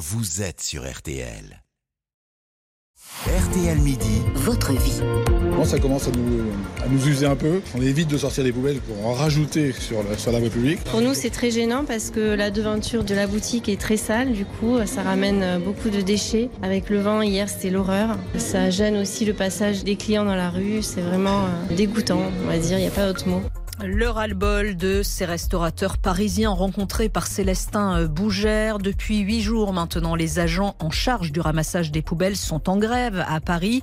vous êtes sur RTL. RTL Midi, votre vie. Bon, ça commence à nous, à nous user un peu? On évite de sortir des poubelles pour en rajouter sur la, sur la voie publique. Pour nous, c'est très gênant parce que la devanture de la boutique est très sale. Du coup, ça ramène beaucoup de déchets. Avec le vent, hier, c'était l'horreur. Ça gêne aussi le passage des clients dans la rue. C'est vraiment euh, dégoûtant, on va dire. Il n'y a pas d'autre mot. Le ras-le-bol de ces restaurateurs parisiens rencontrés par Célestin Bougère. Depuis huit jours maintenant, les agents en charge du ramassage des poubelles sont en grève à Paris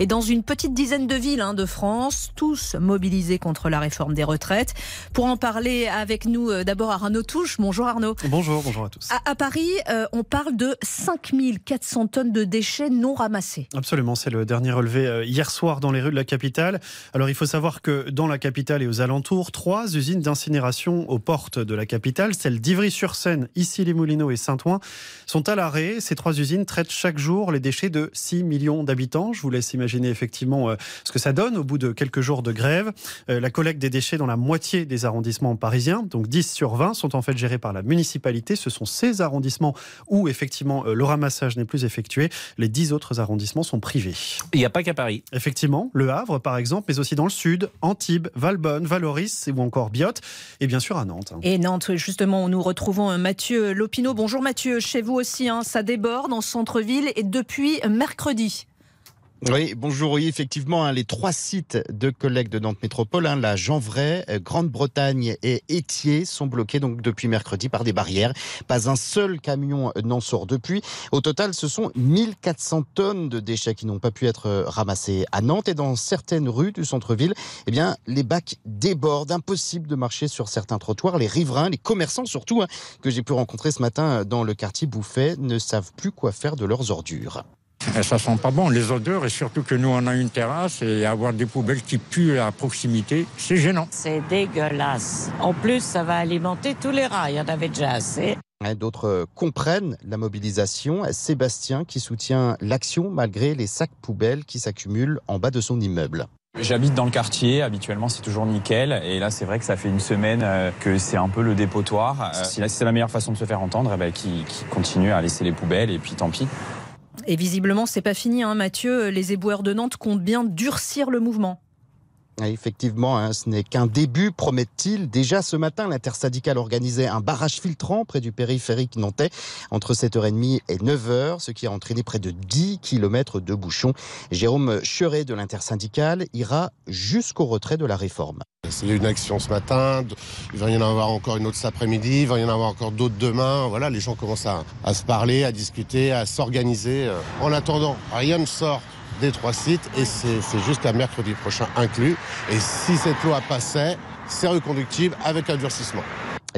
et dans une petite dizaine de villes hein, de France, tous mobilisés contre la réforme des retraites. Pour en parler avec nous, euh, d'abord Arnaud Touche. Bonjour Arnaud. Bonjour, bonjour à tous. À, Paris, euh, on parle de 5400 tonnes de déchets non ramassés. Absolument, c'est le dernier relevé euh, hier soir dans les rues de la capitale. Alors il faut savoir que dans la capitale et aux alentours, trois usines d'incinération aux portes de la capitale, celles d'Ivry-sur-Seine, ici les Moulineaux et Saint-Ouen, sont à l'arrêt. Ces trois usines traitent chaque jour les déchets de 6 millions d'habitants. Je vous laisse imaginer effectivement euh, ce que ça donne au bout de quelques jours de grève. Euh, la collecte des déchets dans la moitié des arrondissements parisiens, donc 10 sur 20, sont en fait gérés par la municipalité. Ce sont ces arrondissements où effectivement euh, le ramassage n'est plus effectué. Les 10 autres arrondissements sont privés. Il n'y a pas qu'à Paris. Effectivement, Le Havre par exemple, mais aussi dans le sud, Antibes, Valbonne, Valoris, ou encore Biote, et bien sûr à Nantes. Et Nantes, justement, nous retrouvons euh, Mathieu Lopineau. Bonjour Mathieu, chez vous aussi, hein, ça déborde en centre-ville et depuis mercredi. Oui, bonjour. Oui, effectivement, hein, les trois sites de collecte de Nantes Métropole, hein, la Jeanvray, euh, Grande-Bretagne et Étier, sont bloqués donc depuis mercredi par des barrières. Pas un seul camion euh, n'en sort depuis. Au total, ce sont 1400 tonnes de déchets qui n'ont pas pu être euh, ramassés à Nantes et dans certaines rues du centre-ville. Eh bien, les bacs débordent. Impossible de marcher sur certains trottoirs. Les riverains, les commerçants surtout, hein, que j'ai pu rencontrer ce matin dans le quartier Bouffet, ne savent plus quoi faire de leurs ordures. Ça sent pas bon, les odeurs, et surtout que nous, on a une terrasse, et avoir des poubelles qui puent à proximité, c'est gênant. C'est dégueulasse. En plus, ça va alimenter tous les rats, il y en avait déjà assez. D'autres euh, comprennent la mobilisation. Sébastien qui soutient l'action malgré les sacs poubelles qui s'accumulent en bas de son immeuble. J'habite dans le quartier, habituellement c'est toujours nickel, et là c'est vrai que ça fait une semaine euh, que c'est un peu le dépotoir. Euh, si c'est la meilleure façon de se faire entendre, eh ben, qui, qui continue à laisser les poubelles, et puis tant pis. Et visiblement, c'est pas fini, hein, Mathieu. Les éboueurs de Nantes comptent bien durcir le mouvement. Effectivement, hein, ce n'est qu'un début, promet-il. Déjà ce matin, l'intersyndicale organisait un barrage filtrant près du périphérique nantais entre 7h30 et 9h, ce qui a entraîné près de 10 km de bouchons. Jérôme Cheret de l'intersyndicale ira jusqu'au retrait de la réforme. Il y a une action ce matin, il va y en avoir encore une autre cet après-midi, il va y en avoir encore d'autres demain. Voilà, les gens commencent à, à se parler, à discuter, à s'organiser. En attendant, rien ne sort des trois sites et c'est juste à mercredi prochain inclus. Et si cette loi passait, c'est reconductible avec un durcissement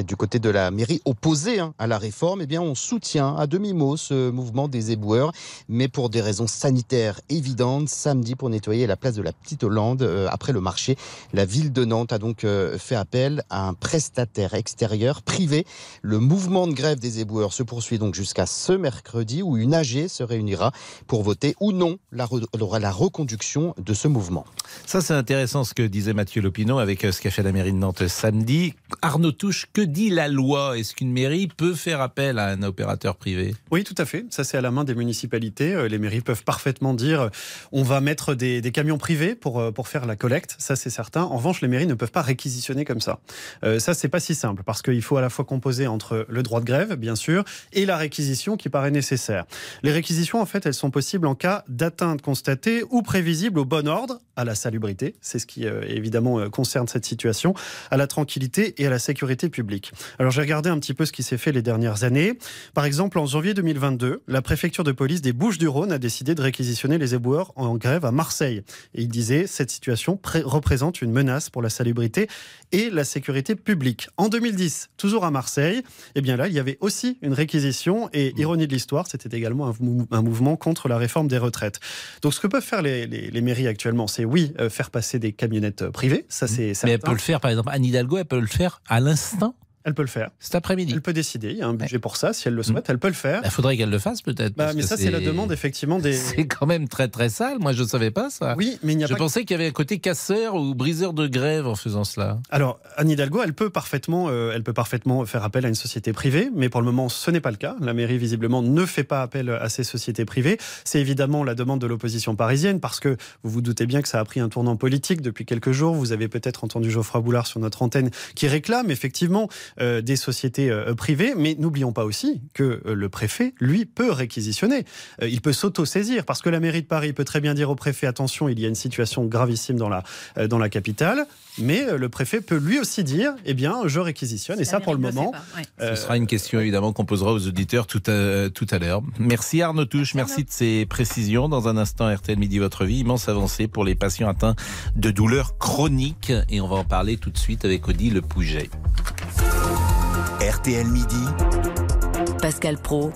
du côté de la mairie opposée hein, à la réforme, eh bien, on soutient à demi-mot ce mouvement des éboueurs, mais pour des raisons sanitaires évidentes. Samedi, pour nettoyer la place de la Petite Hollande euh, après le marché, la ville de Nantes a donc euh, fait appel à un prestataire extérieur privé. Le mouvement de grève des éboueurs se poursuit donc jusqu'à ce mercredi où une AG se réunira pour voter ou non la, reconduction de ce mouvement. Ça, c'est intéressant ce que disait Mathieu Lopineau avec euh, ce qu'a fait la mairie de Nantes samedi. Arnaud Touche, que dit la loi Est-ce qu'une mairie peut faire appel à un opérateur privé? Oui, tout à fait. Ça, c'est à la main des municipalités. Euh, les mairies peuvent parfaitement dire euh, on va mettre des, camions privés pour, euh, pour faire la collecte. Ça, c'est certain. En revanche, les mairies ne peuvent pas réquisitionner comme ça. ça, c'est pas si simple parce qu'il faut à la fois composer entre le droit de grève, bien sûr, et la réquisition qui paraît nécessaire. Les réquisitions, en fait, elles sont possibles en cas d'atteinte constatée ou prévisible au bon ordre, à la salubrité. C'est ce qui, évidemment, concerne cette situation, à la tranquillité et à la sécurité publique. Alors j'ai regardé un petit peu ce qui s'est fait les dernières années. Par exemple, en janvier 2022, la préfecture de police des Bouches-du-Rhône a décidé de réquisitionner les éboueurs en grève à Marseille. Et il disait cette situation représente une menace pour la salubrité et la sécurité publique. En 2010, toujours à Marseille, eh bien là, il y avait aussi une réquisition et ironie de l'histoire, c'était également un, mouvement contre la réforme des retraites. Donc ce que peuvent faire les, mairies actuellement, c'est oui, euh, faire passer des camionnettes privées, ça c'est Mais elle peut le faire, par exemple, Anne Hidalgo, elle peut le faire à l'instant Elle peut le faire. Cet après-midi. Elle peut décider. Il y a un budget pour ça. Si elle le souhaite, elle peut le faire. Il faudrait qu'elle le fasse peut-être. Bah, mais ça, c'est la demande effectivement des. C'est quand même très très sale. Moi, je ne savais pas ça. Oui, mais il n'y a Je pas. pensais qu'il y avait un côté casseur ou briseur de grève en faisant cela. Alors, Anne Hidalgo, elle peut parfaitement, euh, elle peut parfaitement faire appel à une société privée, mais pour le moment, ce n'est pas le cas. La mairie visiblement ne fait pas appel à ces sociétés privées. C'est évidemment la demande de l'opposition parisienne, parce que vous vous doutez bien que ça a pris un tournant politique depuis quelques jours. Vous avez peut-être entendu Geoffroy Boulard sur notre antenne qui réclame effectivement euh, des sociétés euh, privées, mais n'oublions pas aussi que euh, le préfet, lui, peut réquisitionner. Euh, il peut s'auto-saisir, parce que la mairie de Paris peut très bien dire au préfet attention, il y a une situation gravissime dans la euh, dans la capitale, mais euh, le préfet peut lui aussi dire eh bien je réquisitionne. Et ça, pour le moment, Ce sera une question évidemment qu'on posera aux auditeurs tout à, tout à l'heure. Merci Arnaud Touche, merci de ces précisions. Dans un instant, RTL Midi Votre Vie, immense avancée pour les patients atteints de douleurs chroniques. Et on va en parler tout de suite avec Odile Le Pouget. RTL Midi. Pascal Pro,